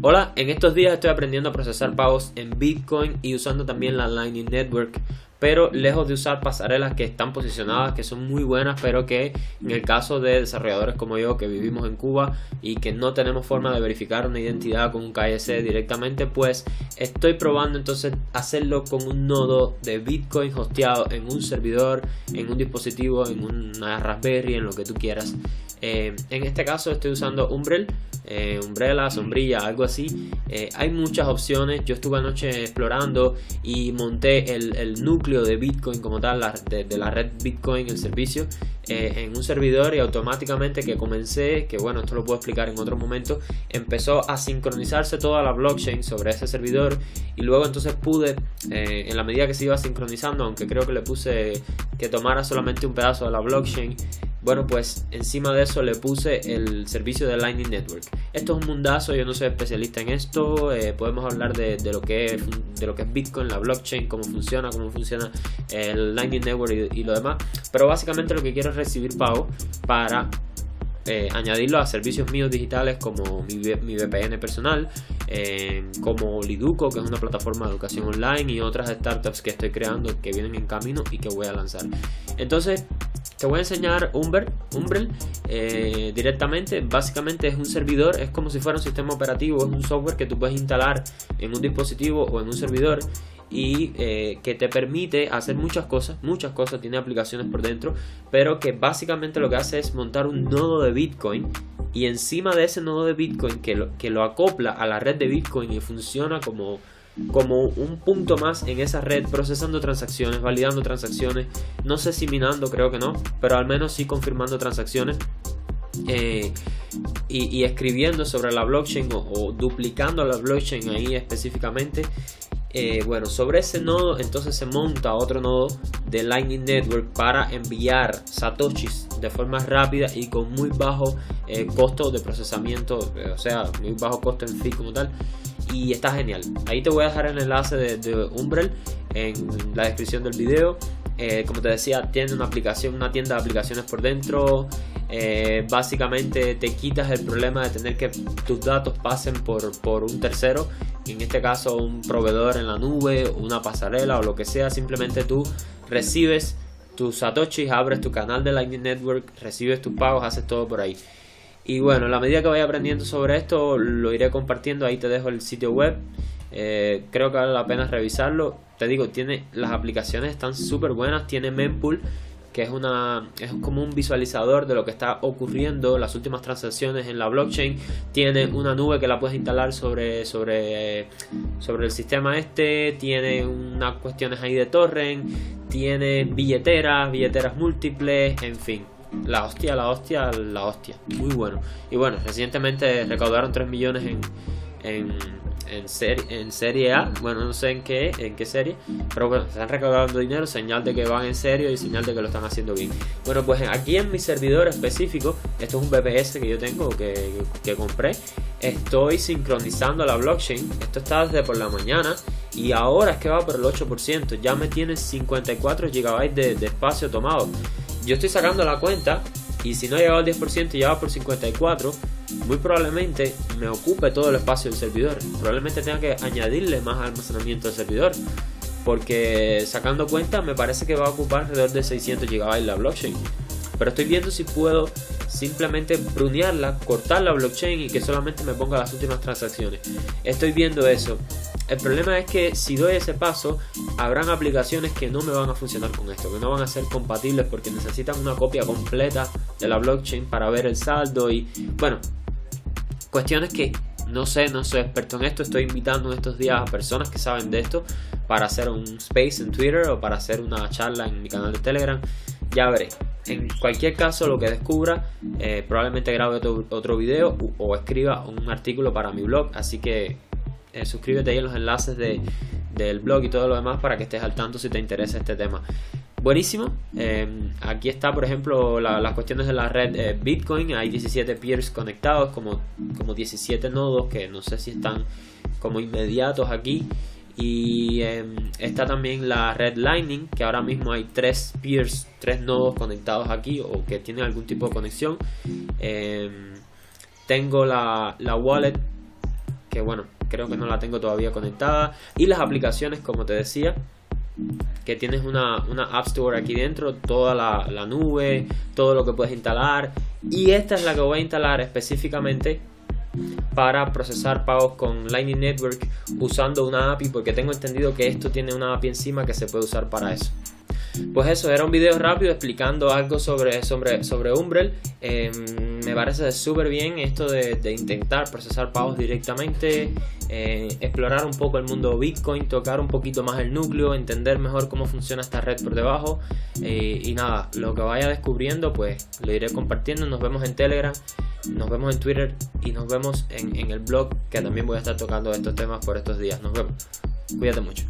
Hola, en estos días estoy aprendiendo a procesar pagos en Bitcoin y usando también la Lightning Network, pero lejos de usar pasarelas que están posicionadas, que son muy buenas, pero que en el caso de desarrolladores como yo que vivimos en Cuba y que no tenemos forma de verificar una identidad con un KYC directamente, pues estoy probando entonces hacerlo con un nodo de Bitcoin hosteado en un servidor, en un dispositivo, en una Raspberry, en lo que tú quieras. Eh, en este caso estoy usando Umbrel, eh, Umbrella, sombrilla, algo así. Eh, hay muchas opciones. Yo estuve anoche explorando y monté el, núcleo de Bitcoin como tal, de, la red Bitcoin, el servicio, en un servidor y automáticamente que comencé, que bueno, esto lo puedo explicar en otro momento, empezó a sincronizarse toda la blockchain sobre ese servidor y luego entonces pude, en la medida que se iba sincronizando, aunque creo que le puse que tomara solamente un pedazo de la blockchain, bueno, pues encima de eso le puse el servicio de Lightning Network. Esto es un mundazo, yo no soy especialista en esto. Eh, podemos hablar de, lo que es, de lo que es Bitcoin, la blockchain, cómo funciona, cómo funciona el Lightning Network y, lo demás. Pero básicamente lo que quiero es recibir pago para eh, añadirlo a servicios míos digitales como mi, VPN personal, eh, como Liduco, que es una plataforma de educación online, y otras startups que estoy creando que vienen en camino y que voy a lanzar. Entonces, te voy a enseñar Umber, Umbrel eh, directamente. Básicamente es un servidor, es como si fuera un sistema operativo, es un software que tú puedes instalar en un dispositivo o en un servidor y eh, que te permite hacer muchas cosas, muchas cosas, tiene aplicaciones por dentro, pero que básicamente lo que hace es montar un nodo de Bitcoin y encima de ese nodo de Bitcoin que lo, que lo acopla a la red de Bitcoin y funciona como como un punto más en esa red procesando transacciones, validando transacciones, no sé si minando, creo que no, pero al menos sí confirmando transacciones. Eh, y, escribiendo sobre la blockchain o, duplicando la blockchain ahí específicamente. Eh, bueno, sobre ese nodo entonces se monta otro nodo de Lightning Network para enviar satoshis de forma rápida y con muy bajo eh, costo de procesamiento, o sea, muy bajo costo en fee como tal y está genial. Ahí te voy a dejar el enlace de, Umbrel en la descripción del video. Eh, como te decía, tiene una aplicación, una tienda de aplicaciones por dentro. Eh, básicamente te quitas el problema de tener que tus datos pasen por, por un tercero. En este caso, un proveedor en la nube, una pasarela o lo que sea. Simplemente tú recibes tus satoshis, abres tu canal de Lightning Network, recibes tus pagos, haces todo por ahí. Y bueno, a la medida que vaya aprendiendo sobre esto, lo iré compartiendo. Ahí te dejo el sitio web. Eh, creo que vale la pena revisarlo. Te digo, tiene las aplicaciones están súper buenas. Tiene Mempool, que es una es como un visualizador de lo que está ocurriendo, las últimas transacciones en la blockchain. Tiene una nube que la puedes instalar sobre sobre sobre el sistema este. Tiene unas cuestiones ahí de torrent. Tiene billeteras, billeteras múltiples, en fin la hostia, la hostia, la hostia. Muy bueno. Y bueno, recientemente recaudaron 3 millones en, en, en, serie, en serie A. Bueno, no sé en qué, en qué serie. Pero bueno, están recaudando dinero, señal de que van en serio y señal de que lo están haciendo bien. Bueno, pues aquí en mi servidor específico, esto es un VPS que yo tengo, que, que compré. Estoy sincronizando la blockchain. Esto está desde por la mañana. Y ahora es que va por el 8%. Ya me tiene 54 GB de, de espacio tomado yo estoy sacando la cuenta y si no llegado al 10% y ya va por 54, muy probablemente me ocupe todo el espacio del servidor. Probablemente tenga que añadirle más almacenamiento al servidor. Porque sacando cuenta me parece que va a ocupar alrededor de 600 GB la blockchain. Pero estoy viendo si puedo simplemente brunearla, cortar la blockchain y que solamente me ponga las últimas transacciones. Estoy viendo eso. El problema es que si doy ese paso, habrán aplicaciones que no me van a funcionar con esto, que no van a ser compatibles porque necesitan una copia completa de la blockchain para ver el saldo y bueno, cuestiones que no sé, no soy experto en esto, estoy invitando en estos días a personas que saben de esto para hacer un space en Twitter o para hacer una charla en mi canal de Telegram, ya veré. En cualquier caso, lo que descubra, eh, probablemente grabe otro, otro video o escriba un artículo para mi blog, así que eh, suscríbete ahí en los enlaces de, del blog y todo lo demás para que estés al tanto si te interesa este tema. Buenísimo. Eh, aquí está, por ejemplo, las cuestiones de la red eh, Bitcoin. Hay 17 peers conectados, como, como 17 nodos que no sé si están como inmediatos aquí. Y está también la red Lightning, que ahora mismo hay 3 peers, 3 nodos conectados aquí o que tienen algún tipo de conexión. tengo la, la wallet que bueno, creo que no la tengo todavía conectada. Y las aplicaciones, como te decía, que tienes una, App Store aquí dentro, toda la, la, nube, todo lo que puedes instalar. Y esta es la que voy a instalar específicamente para procesar pagos con Lightning Network usando una API, porque tengo entendido que esto tiene una API encima que se puede usar para eso. Pues eso, era un video rápido explicando algo sobre, sobre, Umbrel. Em, me parece súper bien esto de, intentar procesar pagos directamente, eh, explorar un poco el mundo Bitcoin, tocar un poquito más el núcleo, entender mejor cómo funciona esta red por debajo. Eh, y nada, lo que vaya descubriendo, pues lo iré compartiendo. Nos vemos en Telegram, nos vemos en Twitter y nos vemos en, el blog, que también voy a estar tocando estos temas por estos días. Nos vemos. Cuídate mucho.